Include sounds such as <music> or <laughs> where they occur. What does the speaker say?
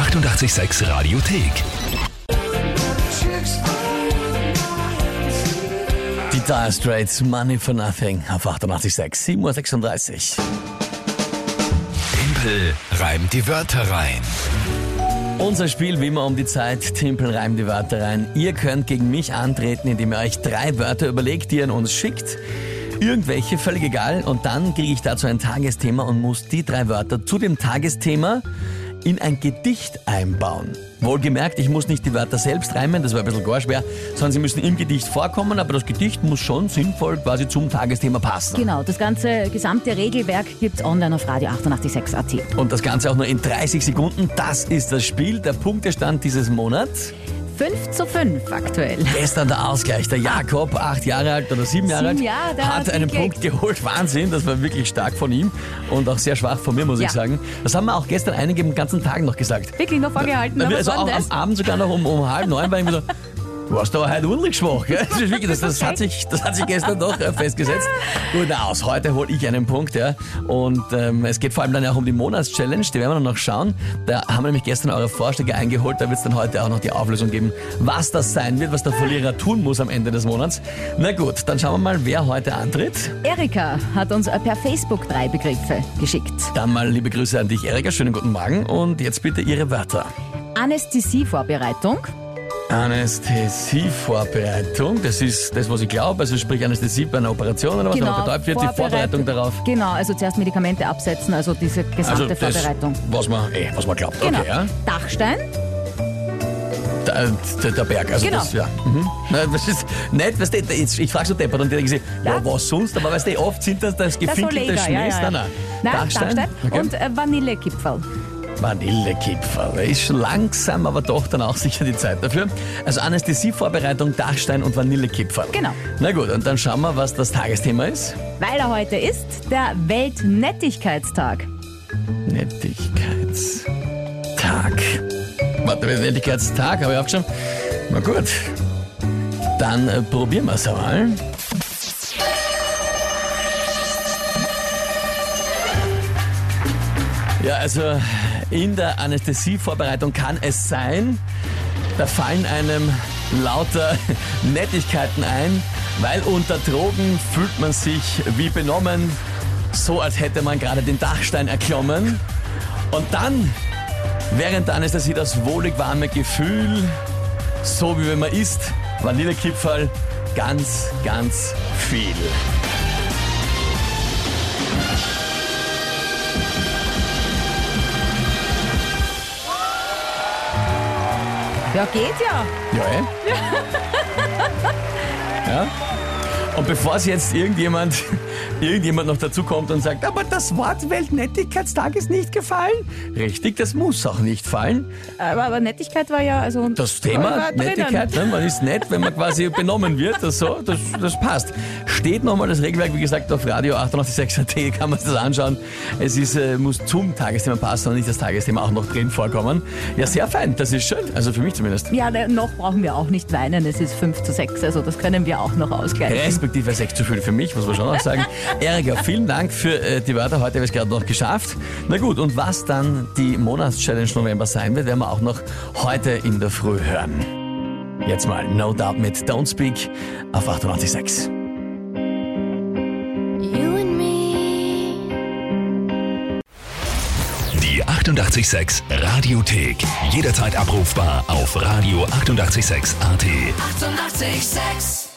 886 Radiothek. Die Dire Straits, Money for Nothing auf 88.6, 7.36 Uhr. Tempel reimt die Wörter rein. Unser Spiel wie immer um die Zeit, Timpel reimt die Wörter rein. Ihr könnt gegen mich antreten, indem ihr euch drei Wörter überlegt, die ihr an uns schickt. Irgendwelche, völlig egal. Und dann kriege ich dazu ein Tagesthema und muss die drei Wörter zu dem Tagesthema in ein Gedicht einbauen. Wohlgemerkt, ich muss nicht die Wörter selbst reimen, das war ein bisschen gar schwer, sondern sie müssen im Gedicht vorkommen, aber das Gedicht muss schon sinnvoll quasi zum Tagesthema passen. Genau, das ganze gesamte Regelwerk gibt's online auf Radio 886 AT. Und das Ganze auch nur in 30 Sekunden. Das ist das Spiel, der Punktestand dieses Monats. 5 zu 5 aktuell. Gestern der Ausgleich. Der Jakob, acht Jahre alt oder sieben Jahre alt, Jahre, hat hat einen. Punkt geholt. Wahnsinn, das war wirklich stark von ihm und auch sehr schwach von mir, muss ich Ja. sagen. Das haben wir auch gestern einige ganzen Tag noch gesagt. Wirklich noch vorgehalten, Na, also auch denn am das? Abend sogar noch um, um halb neun war ich mir so, warst aber heute ordentlich schwach. Gell? Das, ist wirklich, das, das, hat sich, das hat sich gestern doch äh, festgesetzt. Gut, na, aus heute hole ich einen Punkt. Ja. Und ähm, es geht vor allem dann auch um die Monatschallenge, die werden wir noch schauen. Da haben wir nämlich gestern eure Vorschläge eingeholt, da wird es dann heute auch noch die Auflösung geben, was das sein wird, was der Verlierer tun muss am Ende des Monats. Na gut, dann schauen wir mal, wer heute antritt. Erika hat uns per Facebook drei Begriffe geschickt. Dann mal liebe Grüße an dich, Erika, schönen guten Morgen und jetzt bitte Ihre Wörter. Anästhesievorbereitung, Anästhesievorbereitung, das ist das, was ich glaube, also sprich Anästhesie bei einer Operation oder was, wenn man betäubt wird, die Vorbereitung darauf. Genau, also zuerst Medikamente absetzen, also diese gesamte Also das, Vorbereitung. was man, eh, was man glaubt. Genau. Okay, ja. Dachstein, Der, der, der Berg, also Genau. das, ja. Mhm. Das ist nicht, weißt du, jetzt, ich frage so deppert und die denken sich, ja. Was sonst, aber weißt du, oft sind das das gefinkelte Schmähs. ja, ja, ja. Nein, Dachstein? Dachstein. Okay. und äh, Vanillekipferl. Vanillekipferl. Ist schon langsam, aber doch dann auch sicher die Zeit dafür. Also Anästhesievorbereitung, Dachstein und Vanillekipferl. Genau. Na gut, und dann schauen wir, was das Tagesthema ist. Weil er heute ist der Weltnettigkeitstag. Nettigkeitstag. Warte, Nettigkeitstag, habe ich aufgeschrieben. Na gut. Dann äh, probieren wir es einmal. Ja, also in der Anästhesievorbereitung kann es sein, da fallen einem lauter <laughs> Nettigkeiten ein, weil unter Drogen fühlt man sich wie benommen, so als hätte man gerade den Dachstein erklommen. Und dann, während der Anästhesie, das wohlig warme Gefühl, so wie wenn man isst, Vanillekipferl, ganz, ganz viel. Ja, geht ja. Ja, eh? <laughs> ja. Und bevor es jetzt irgendjemand, <laughs> irgendjemand noch dazukommt und sagt, aber das Wort Weltnettigkeitstag ist nicht gefallen. Richtig, das muss auch nicht fallen. Aber, aber Nettigkeit war ja, also. Das Thema. Nettigkeit, ne, man ist nett, wenn man quasi benommen wird, das, so, das, das passt. Steht nochmal das Regelwerk, wie gesagt, auf Radio 886.at kann man sich das anschauen. Es ist, äh, muss zum Tagesthema passen und nicht das Tagesthema auch noch drin vorkommen. Ja, sehr fein, das ist schön, also für mich zumindest. Ja, ne, noch brauchen wir auch nicht weinen. Es ist 5 zu 6, also das können wir auch noch ausgleichen. Respektive 6 zu viel für mich, muss man schon auch sagen. <laughs> Erika, vielen Dank für äh, die Wörter. Heute habe ich es gerade noch geschafft. Na gut, und was dann die Monatschallenge November sein wird, werden wir auch noch heute in der Früh hören. Jetzt mal No Doubt mit Don't Speak auf 98.6. You and me. Die 886 Radiothek. Jederzeit abrufbar auf radio886.at. 886! 886